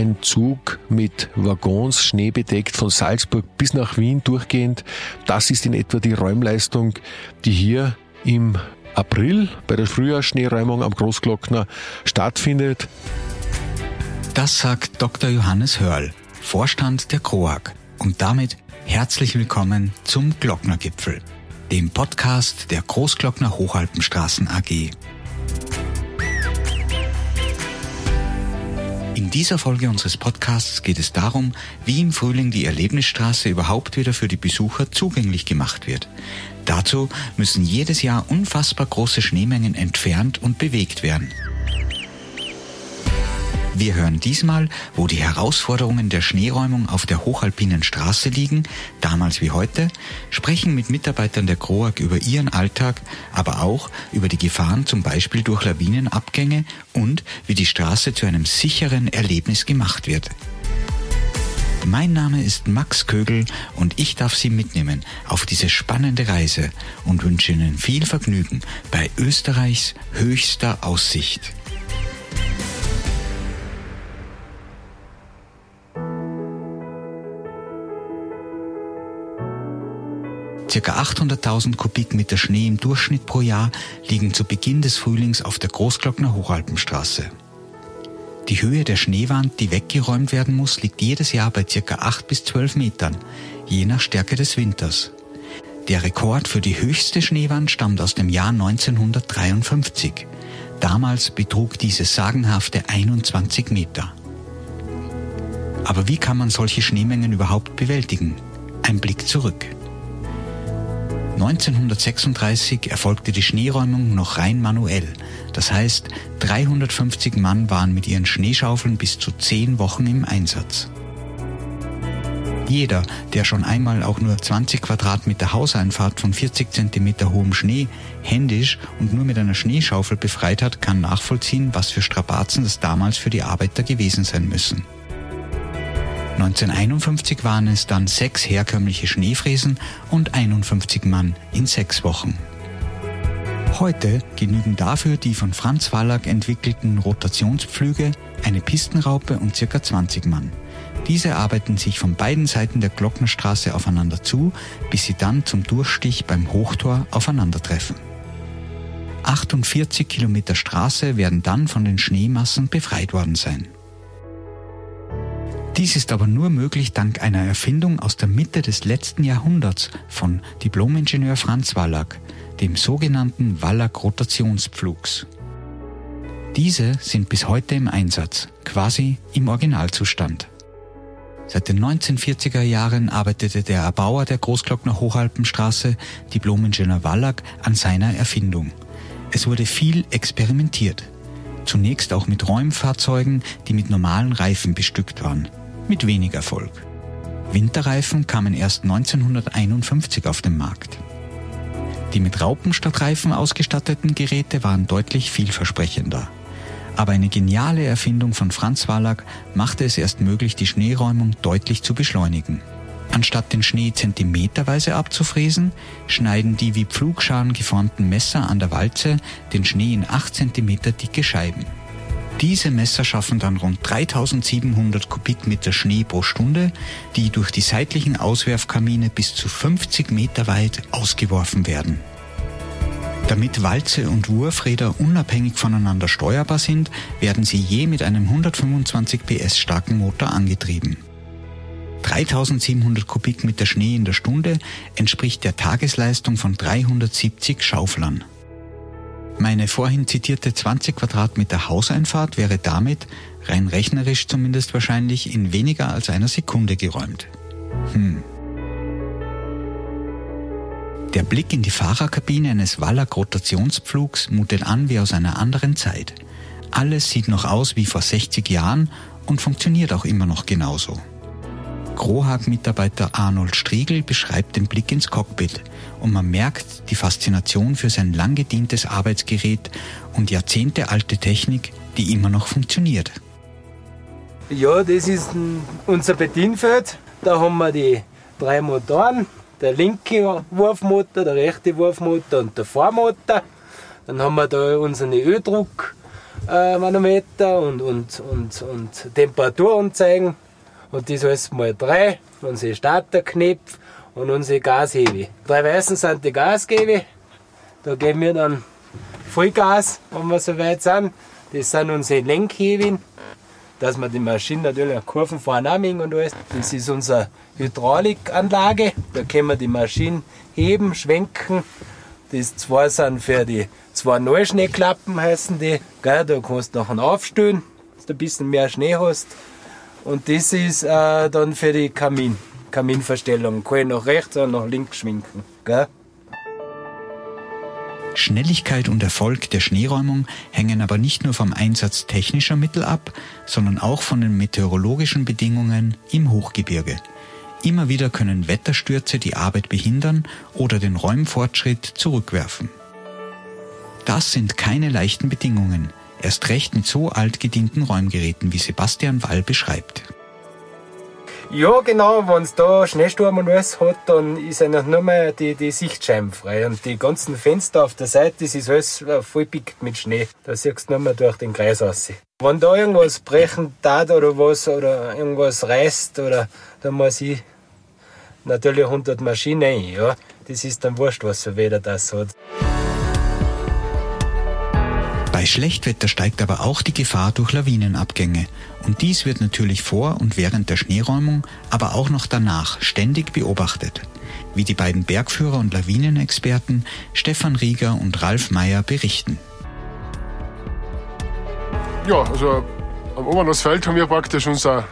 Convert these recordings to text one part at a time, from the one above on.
ein Zug mit Waggons, schneebedeckt von Salzburg bis nach Wien durchgehend. Das ist in etwa die Räumleistung, die hier im April bei der Frühjahrsschneeräumung am Großglockner stattfindet. Das sagt Dr. Johannes Hörl, Vorstand der CROAG. Und damit herzlich willkommen zum Glocknergipfel, dem Podcast der Großglockner Hochalpenstraßen AG. In dieser Folge unseres Podcasts geht es darum, wie im Frühling die Erlebnisstraße überhaupt wieder für die Besucher zugänglich gemacht wird. Dazu müssen jedes Jahr unfassbar große Schneemengen entfernt und bewegt werden. Wir hören diesmal, wo die Herausforderungen der Schneeräumung auf der hochalpinen Straße liegen, damals wie heute, sprechen mit Mitarbeitern der CROAG über ihren Alltag, aber auch über die Gefahren zum Beispiel durch Lawinenabgänge und wie die Straße zu einem sicheren Erlebnis gemacht wird. Mein Name ist Max Kögel und ich darf Sie mitnehmen auf diese spannende Reise und wünsche Ihnen viel Vergnügen bei Österreichs höchster Aussicht. Circa 800.000 Kubikmeter Schnee im Durchschnitt pro Jahr liegen zu Beginn des Frühlings auf der Großglockner Hochalpenstraße. Die Höhe der Schneewand, die weggeräumt werden muss, liegt jedes Jahr bei circa 8 bis 12 Metern, je nach Stärke des Winters. Der Rekord für die höchste Schneewand stammt aus dem Jahr 1953. Damals betrug diese sagenhafte 21 Meter. Aber wie kann man solche Schneemengen überhaupt bewältigen? Ein Blick zurück. 1936 erfolgte die Schneeräumung noch rein manuell. Das heißt, 350 Mann waren mit ihren Schneeschaufeln bis zu 10 Wochen im Einsatz. Jeder, der schon einmal auch nur 20 Quadratmeter Hauseinfahrt von 40 Zentimeter hohem Schnee händisch und nur mit einer Schneeschaufel befreit hat, kann nachvollziehen, was für Strapazen das damals für die Arbeiter gewesen sein müssen. 1951 waren es dann sechs herkömmliche Schneefräsen und 51 Mann in sechs Wochen. Heute genügen dafür die von Franz Wallach entwickelten Rotationspflüge, eine Pistenraupe und ca. 20 Mann. Diese arbeiten sich von beiden Seiten der Glocknerstraße aufeinander zu, bis sie dann zum Durchstich beim Hochtor aufeinandertreffen. 48 Kilometer Straße werden dann von den Schneemassen befreit worden sein. Dies ist aber nur möglich dank einer Erfindung aus der Mitte des letzten Jahrhunderts von Diplomingenieur Franz Wallach, dem sogenannten Wallach-Rotationspflugs. Diese sind bis heute im Einsatz, quasi im Originalzustand. Seit den 1940er Jahren arbeitete der Erbauer der Großglockner Hochalpenstraße, Diplomingenieur Wallach, an seiner Erfindung. Es wurde viel experimentiert. Zunächst auch mit Räumfahrzeugen, die mit normalen Reifen bestückt waren mit wenig Erfolg. Winterreifen kamen erst 1951 auf den Markt. Die mit Raupen statt Reifen ausgestatteten Geräte waren deutlich vielversprechender. Aber eine geniale Erfindung von Franz Wallach machte es erst möglich, die Schneeräumung deutlich zu beschleunigen. Anstatt den Schnee zentimeterweise abzufräsen, schneiden die wie Pflugscharen geformten Messer an der Walze den Schnee in 8 cm dicke Scheiben. Diese Messer schaffen dann rund 3700 Kubikmeter Schnee pro Stunde, die durch die seitlichen Auswerfkamine bis zu 50 Meter weit ausgeworfen werden. Damit Walze und Wurfräder unabhängig voneinander steuerbar sind, werden sie je mit einem 125 PS starken Motor angetrieben. 3700 Kubikmeter Schnee in der Stunde entspricht der Tagesleistung von 370 Schauflern. Meine vorhin zitierte 20 Quadratmeter Hauseinfahrt wäre damit, rein rechnerisch zumindest wahrscheinlich, in weniger als einer Sekunde geräumt. Hm. Der Blick in die Fahrerkabine eines Wallach-Rotationspflugs mutet an wie aus einer anderen Zeit. Alles sieht noch aus wie vor 60 Jahren und funktioniert auch immer noch genauso. Grohag-Mitarbeiter Arnold Striegel beschreibt den Blick ins Cockpit und man merkt die Faszination für sein lang gedientes Arbeitsgerät und jahrzehntealte Technik, die immer noch funktioniert. Ja, das ist unser Bedienfeld. Da haben wir die drei Motoren. Der linke Wurfmotor, der rechte Wurfmotor und der Vormotor. Dann haben wir da unsere Öldruck Manometer und, und, und, und Temperatur anzeigen. Und das alles mal drei, unsere Starterknopf und unsere Gashebe. Drei Weißen sind die Gasgebe. Da geben wir dann Vollgas, wenn wir so weit sind. Das sind unsere Lenkheben, dass wir die Maschine natürlich Kurven fahren und alles. Das ist unsere Hydraulikanlage. Da können wir die Maschine heben, schwenken. Das zwei sind für die zwei Neuschneeklappen heißen die. Gell, da kannst du nachher aufstellen, dass du ein bisschen mehr Schnee hast. Und das ist äh, dann für die Kamin, Kaminverstellung. Kann ich nach rechts oder nach links schwenken. Gell? Schnelligkeit und Erfolg der Schneeräumung hängen aber nicht nur vom Einsatz technischer Mittel ab, sondern auch von den meteorologischen Bedingungen im Hochgebirge. Immer wieder können Wetterstürze die Arbeit behindern oder den Räumfortschritt zurückwerfen. Das sind keine leichten Bedingungen, erst recht mit so altgedienten Räumgeräten, wie Sebastian Wall beschreibt. Ja, genau, wenn es da Schneesturm und alles hat, dann ist eigentlich nur mehr die, die Sichtscheiben frei. Und die ganzen Fenster auf der Seite, das ist alles äh, voll pickt mit Schnee. Da siehst du nur mehr durch den Kreis raus. Wenn da irgendwas brechen tat oder was, oder irgendwas reißt, oder, dann muss ich natürlich 100 Maschinen ein, ja. Das ist dann wurscht, was für Wetter das hat. Bei Schlechtwetter steigt aber auch die Gefahr durch Lawinenabgänge. Und dies wird natürlich vor und während der Schneeräumung, aber auch noch danach ständig beobachtet. Wie die beiden Bergführer und Lawinenexperten Stefan Rieger und Ralf Meyer berichten. Ja, also am Obernussfeld haben wir praktisch unser,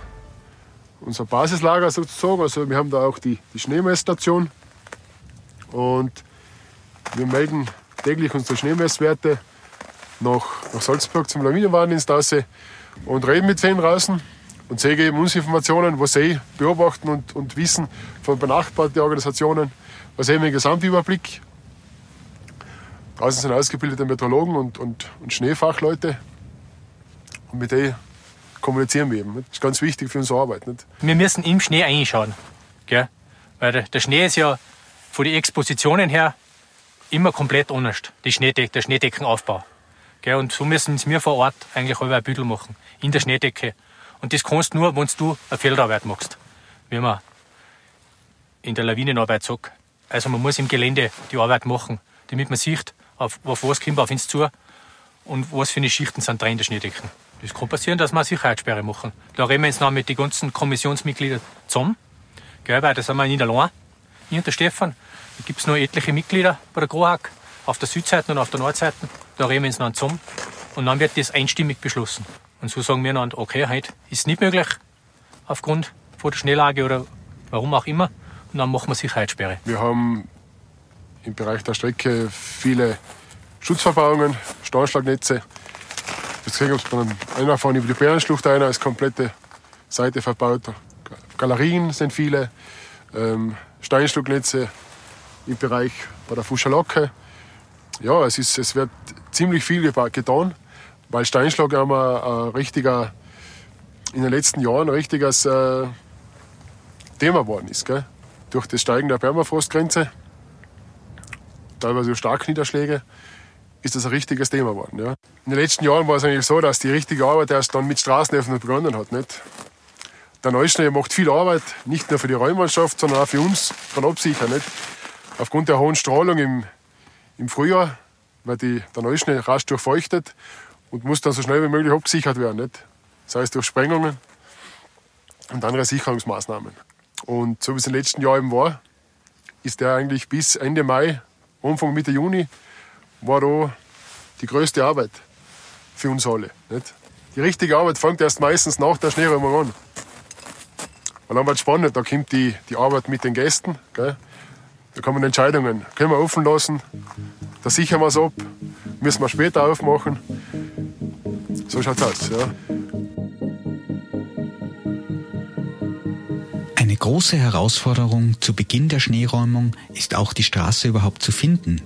unser Basislager sozusagen. Also wir haben da auch die, die Schneemessstation und wir melden täglich unsere Schneemesswerte nach, nach Salzburg zum Lawinenwarndienst raus und reden mit denen draußen und sie geben uns Informationen, was sie beobachten und, und wissen von benachbarten Organisationen, was eben ein Gesamtüberblick. Draußen sind ausgebildete Meteorologen und, und, und Schneefachleute und mit denen kommunizieren wir eben. Das ist ganz wichtig für unsere Arbeit. Nicht? Wir müssen im Schnee einschauen. Gell? Weil der, Schnee ist ja von den Expositionen her immer komplett anders, der Schneedeckenaufbau. Gell? Und so müssen wir vor Ort eigentlich ein Büdel machen, in der Schneedecke. Und das kannst du nur, wenn du eine Feldarbeit machst, wie man in der Lawinenarbeit sagt. Also man muss im Gelände die Arbeit machen, damit man sieht, auf, auf was kommt auf uns zu und was für eine Schichten sind drin in der Schneedecken. Das kann passieren, dass wir eine Sicherheitssperre machen. Da reden wir jetzt noch mit den ganzen Kommissionsmitgliedern zusammen, gell, weil da sind wir nicht allein, ich und der Stefan. Da gibt es noch etliche Mitglieder bei der GROHAG auf der Südseite und auf der Nordseite. Da reden wir uns dann zusammen und dann wird das einstimmig beschlossen. Und so sagen wir dann, okay, heute ist nicht möglich aufgrund von der Schneelage oder warum auch immer. Und dann machen wir Sicherheitssperre. Wir haben im Bereich der Strecke viele Schutzverbauungen, Steinschlagnetze. Jetzt gesehen, ob man einer fahren über die Bärenschlucht einer ist komplette Seite verbaut. Galerien sind viele, ähm, Steinschlagnetze im Bereich bei der Fuscherlocke. Ja, es, ist, es wird ziemlich viel getan, weil Steinschlag ein, ein richtiger, in den letzten Jahren ein richtiges äh, Thema geworden ist. Gell? Durch das Steigen der Permafrostgrenze, teilweise Starkniederschläge, ist das ein richtiges Thema geworden. Ja? In den letzten Jahren war es eigentlich so, dass die richtige Arbeit erst dann mit Straßenöffnung begonnen hat. Nicht? Der Neuschnee macht viel Arbeit, nicht nur für die Räummannschaft, sondern auch für uns von Absichern. Nicht? Aufgrund der hohen Strahlung im, im Frühjahr weil die, der Neuschnee rasch durchfeuchtet und muss dann so schnell wie möglich abgesichert werden. Nicht? Das heißt durch Sprengungen und andere Sicherungsmaßnahmen. Und so wie es im letzten Jahr eben war, ist der eigentlich bis Ende Mai, Anfang Mitte Juni, war da die größte Arbeit für uns alle. Nicht? Die richtige Arbeit fängt erst meistens nach der Schneeräumung an. Und dann wird es spannend, da kommt die, die Arbeit mit den Gästen. Gell? Da man Entscheidungen, können wir offen lassen, da sichern wir es ab, müssen wir später aufmachen. So schaut es aus. Ja. Eine große Herausforderung zu Beginn der Schneeräumung ist auch die Straße überhaupt zu finden.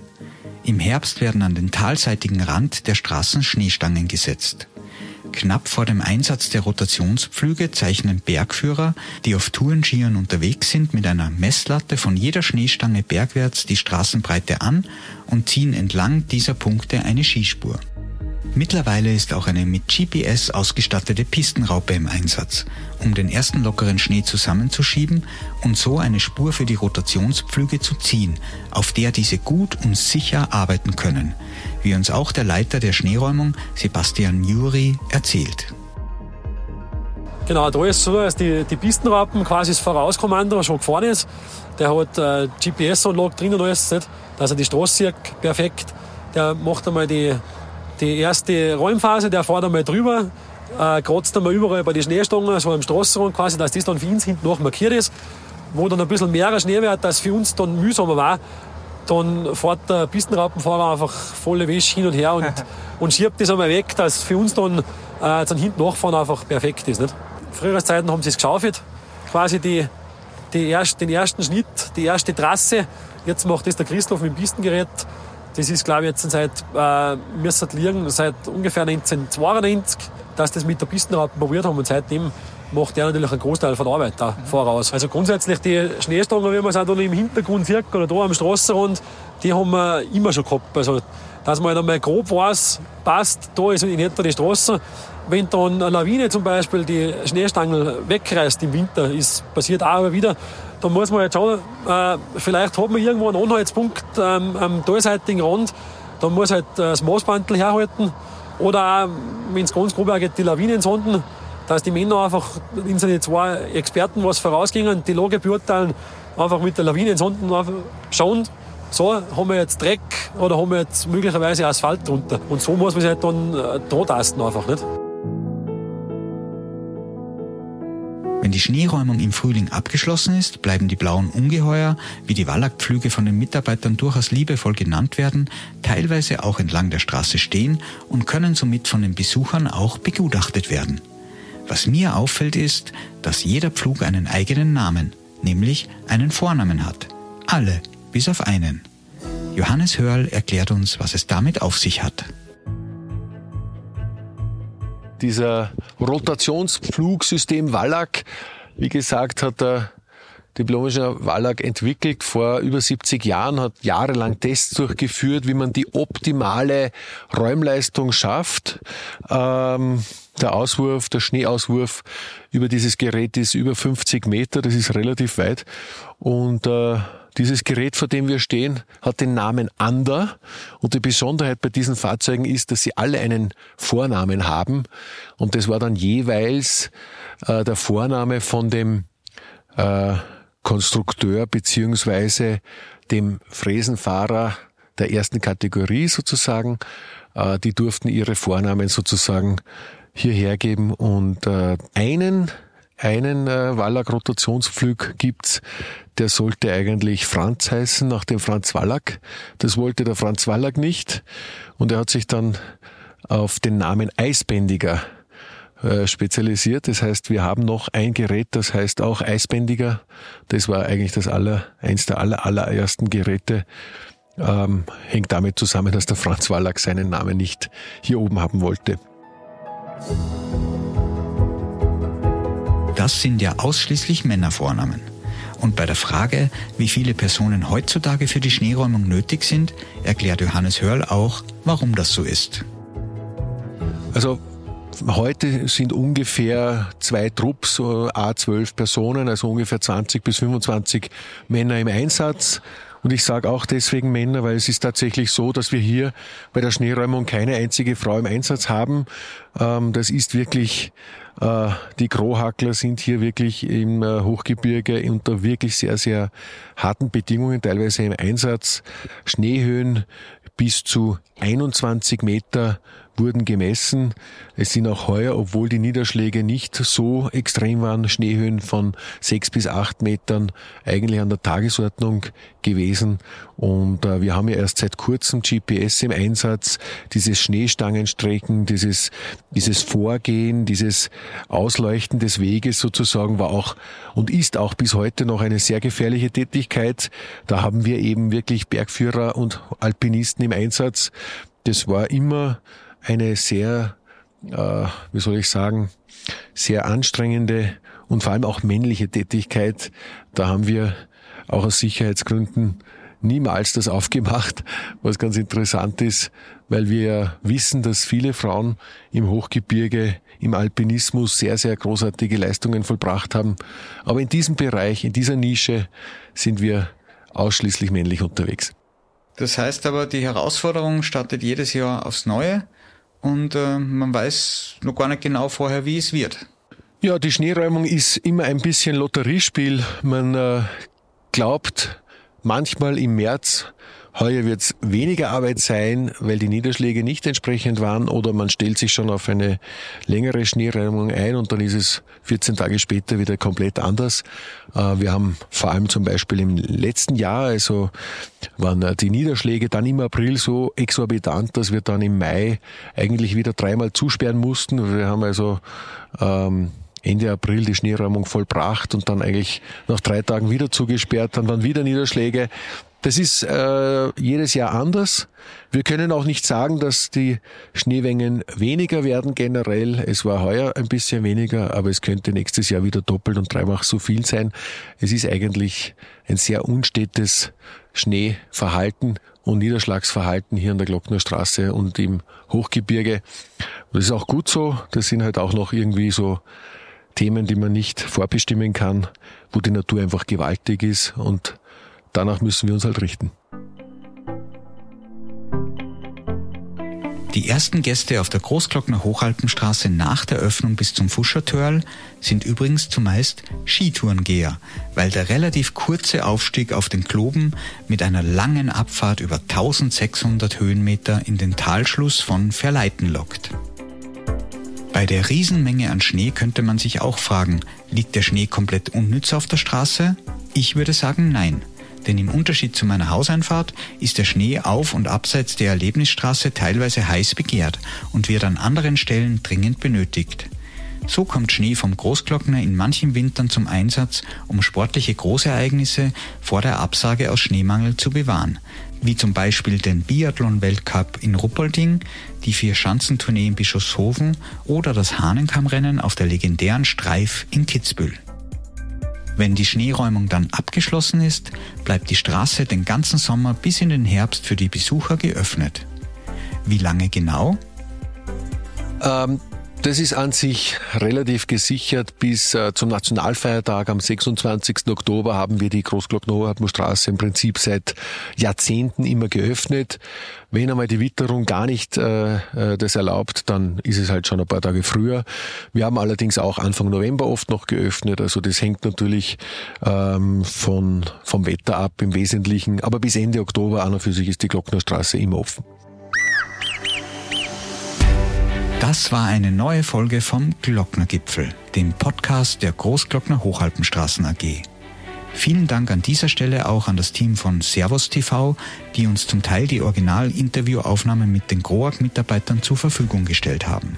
Im Herbst werden an den talseitigen Rand der Straßen Schneestangen gesetzt. Knapp vor dem Einsatz der Rotationspflüge zeichnen Bergführer, die auf Tourenskiern unterwegs sind, mit einer Messlatte von jeder Schneestange bergwärts die Straßenbreite an und ziehen entlang dieser Punkte eine Skispur. Mittlerweile ist auch eine mit GPS ausgestattete Pistenraupe im Einsatz, um den ersten lockeren Schnee zusammenzuschieben und so eine Spur für die Rotationspflüge zu ziehen, auf der diese gut und sicher arbeiten können, wie uns auch der Leiter der Schneeräumung Sebastian Juri erzählt. Genau, da ist so, dass die, die Pistenraupen quasi das Vorauskommando schon gefahren ist. Der hat äh, GPS-Anlage drin und alles, nicht? dass er die Straße sieht, perfekt. Der macht einmal die die erste Räumphase, der fährt einmal drüber, äh, kratzt einmal überall bei den Schneestangen, so am Straßenrand quasi, dass das dann für uns hinten noch markiert ist. Wo dann ein bisschen mehr Schnee wird, dass für uns dann mühsamer war, dann fährt der Pistenraupenfahrer einfach volle Wäsche hin und her und, und schiebt das einmal weg, dass für uns dann, äh, dann hinten nachfahren einfach perfekt ist. Nicht? Früher Zeiten haben sie es geschaufelt, quasi die, die erst, den ersten Schnitt, die erste Trasse. Jetzt macht das der Christoph mit dem Pistengerät das ist, glaube ich, jetzt seit, äh, müsste liegen, seit ungefähr 1992, dass das mit der Pistenraupe probiert haben und seitdem macht der natürlich einen Großteil von der Arbeit da voraus. Also grundsätzlich die Schneestangen, wie man es auch da im Hintergrund sieht oder da am Straßenrand, die haben wir immer schon gehabt. Also, dass man halt einmal grob weiß, passt, da ist in etwa die Straße. Wenn dann eine Lawine zum Beispiel die Schneestangel wegreißt im Winter, ist passiert auch immer wieder, da muss man jetzt schauen, äh, vielleicht hat man irgendwo einen Anhaltspunkt ähm, am talseitigen Rand, da muss halt äh, das Maßbandel herhalten. Oder wenn es ganz grob geht, die Lawinensonden, dass die Männer einfach, in seine zwei Experten was vorausgingen, die Lage beurteilen, einfach mit der Lawinensonden schauen, so, haben wir jetzt Dreck oder haben wir jetzt möglicherweise Asphalt drunter. Und so muss man sich halt dann äh, da einfach, nicht? Die Schneeräumung im Frühling abgeschlossen ist, bleiben die blauen Ungeheuer, wie die Wallachpflüge von den Mitarbeitern durchaus liebevoll genannt werden, teilweise auch entlang der Straße stehen und können somit von den Besuchern auch begutachtet werden. Was mir auffällt ist, dass jeder Pflug einen eigenen Namen, nämlich einen Vornamen hat. Alle, bis auf einen. Johannes Hörl erklärt uns, was es damit auf sich hat dieser Rotationspflugsystem Wallach, wie gesagt, hat der diplomischer Wallach entwickelt vor über 70 Jahren, hat jahrelang Tests durchgeführt, wie man die optimale Räumleistung schafft. Ähm, der Auswurf, der Schneeauswurf über dieses Gerät ist über 50 Meter, das ist relativ weit. Und äh, dieses Gerät, vor dem wir stehen, hat den Namen Ander und die Besonderheit bei diesen Fahrzeugen ist, dass sie alle einen Vornamen haben und das war dann jeweils äh, der Vorname von dem äh, Konstrukteur beziehungsweise dem Fräsenfahrer der ersten Kategorie sozusagen. Äh, die durften ihre Vornamen sozusagen hierher geben und äh, einen einen äh, Wallach-Rotationspflug gibt's, der sollte eigentlich Franz heißen, nach dem Franz Wallach. Das wollte der Franz Wallach nicht. Und er hat sich dann auf den Namen Eisbändiger äh, spezialisiert. Das heißt, wir haben noch ein Gerät, das heißt auch Eisbändiger. Das war eigentlich das aller, eins der aller, allerersten Geräte. Ähm, hängt damit zusammen, dass der Franz Wallach seinen Namen nicht hier oben haben wollte. Das sind ja ausschließlich Männervornamen. Und bei der Frage, wie viele Personen heutzutage für die Schneeräumung nötig sind, erklärt Johannes Hörl auch, warum das so ist. Also Heute sind ungefähr zwei Trupps, A12 Personen, also ungefähr 20 bis 25 Männer im Einsatz. Und ich sage auch deswegen Männer, weil es ist tatsächlich so, dass wir hier bei der Schneeräumung keine einzige Frau im Einsatz haben. Ähm, das ist wirklich äh, die Krohackler sind hier wirklich im äh, Hochgebirge unter wirklich sehr, sehr harten Bedingungen, teilweise im Einsatz. Schneehöhen bis zu 21 Meter wurden gemessen. Es sind auch heuer, obwohl die Niederschläge nicht so extrem waren, Schneehöhen von sechs bis acht Metern eigentlich an der Tagesordnung gewesen. Und äh, wir haben ja erst seit kurzem GPS im Einsatz, dieses Schneestangenstrecken, dieses, dieses Vorgehen, dieses Ausleuchten des Weges sozusagen war auch und ist auch bis heute noch eine sehr gefährliche Tätigkeit. Da haben wir eben wirklich Bergführer und Alpinisten im Einsatz. Das war immer eine sehr, äh, wie soll ich sagen, sehr anstrengende und vor allem auch männliche Tätigkeit. Da haben wir auch aus Sicherheitsgründen niemals das aufgemacht, was ganz interessant ist, weil wir wissen, dass viele Frauen im Hochgebirge, im Alpinismus sehr, sehr großartige Leistungen vollbracht haben. Aber in diesem Bereich, in dieser Nische sind wir ausschließlich männlich unterwegs. Das heißt aber, die Herausforderung startet jedes Jahr aufs Neue und äh, man weiß noch gar nicht genau vorher, wie es wird. Ja, die Schneeräumung ist immer ein bisschen Lotteriespiel. Man äh, glaubt manchmal im März, heuer wird es weniger Arbeit sein, weil die Niederschläge nicht entsprechend waren oder man stellt sich schon auf eine längere Schneeräumung ein und dann ist es 14 Tage später wieder komplett anders. Äh, wir haben vor allem zum Beispiel im letzten Jahr, also waren die Niederschläge dann im April so exorbitant, dass wir dann im Mai eigentlich wieder dreimal zusperren mussten. Wir haben also ähm, Ende April die Schneeräumung vollbracht und dann eigentlich nach drei Tagen wieder zugesperrt, dann waren wieder Niederschläge. Das ist äh, jedes Jahr anders. Wir können auch nicht sagen, dass die Schneemengen weniger werden generell. Es war heuer ein bisschen weniger, aber es könnte nächstes Jahr wieder doppelt und dreifach so viel sein. Es ist eigentlich ein sehr unstetes Schneeverhalten und Niederschlagsverhalten hier an der Glocknerstraße und im Hochgebirge. das ist auch gut so. Das sind halt auch noch irgendwie so Themen, die man nicht vorbestimmen kann, wo die Natur einfach gewaltig ist und danach müssen wir uns halt richten. Die ersten Gäste auf der Großglockner Hochalpenstraße nach der Öffnung bis zum Fuschertörl sind übrigens zumeist Skitourengeher, weil der relativ kurze Aufstieg auf den Kloben mit einer langen Abfahrt über 1600 Höhenmeter in den Talschluss von Verleiten lockt. Bei der Riesenmenge an Schnee könnte man sich auch fragen, liegt der Schnee komplett unnütz auf der Straße? Ich würde sagen nein. Denn im Unterschied zu meiner Hauseinfahrt ist der Schnee auf und abseits der Erlebnisstraße teilweise heiß begehrt und wird an anderen Stellen dringend benötigt. So kommt Schnee vom Großglockner in manchen Wintern zum Einsatz, um sportliche Großereignisse vor der Absage aus Schneemangel zu bewahren, wie zum Beispiel den Biathlon-Weltcup in Ruppolding, die Vier-Schanzentournee in Bischofshofen oder das Hahnenkammrennen auf der legendären Streif in Kitzbühel. Wenn die Schneeräumung dann abgeschlossen ist, bleibt die Straße den ganzen Sommer bis in den Herbst für die Besucher geöffnet. Wie lange genau? Ähm, das ist an sich relativ gesichert. Bis äh, zum Nationalfeiertag am 26. Oktober haben wir die Großglockner Straße im Prinzip seit Jahrzehnten immer geöffnet. Wenn einmal die Witterung gar nicht äh, äh, das erlaubt, dann ist es halt schon ein paar Tage früher. Wir haben allerdings auch Anfang November oft noch geöffnet. Also das hängt natürlich ähm, von, vom Wetter ab im Wesentlichen. Aber bis Ende Oktober an und für sich ist die Glocknerstraße immer offen. Das war eine neue Folge vom Glocknergipfel, dem Podcast der Großglockner Hochalpenstraßen AG. Vielen Dank an dieser Stelle auch an das Team von Servus TV, die uns zum Teil die Original-Interviewaufnahmen mit den GROAG-Mitarbeitern zur Verfügung gestellt haben.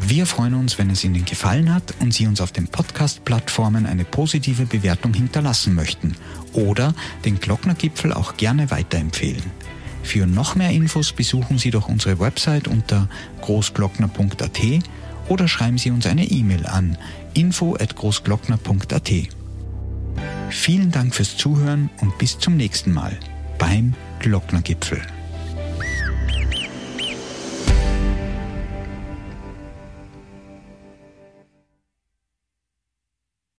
Wir freuen uns, wenn es Ihnen gefallen hat und Sie uns auf den Podcast-Plattformen eine positive Bewertung hinterlassen möchten oder den Glocknergipfel auch gerne weiterempfehlen. Für noch mehr Infos besuchen Sie doch unsere Website unter großglockner.at oder schreiben Sie uns eine E-Mail an info@großglockner.at. Vielen Dank fürs Zuhören und bis zum nächsten Mal beim Glocknergipfel.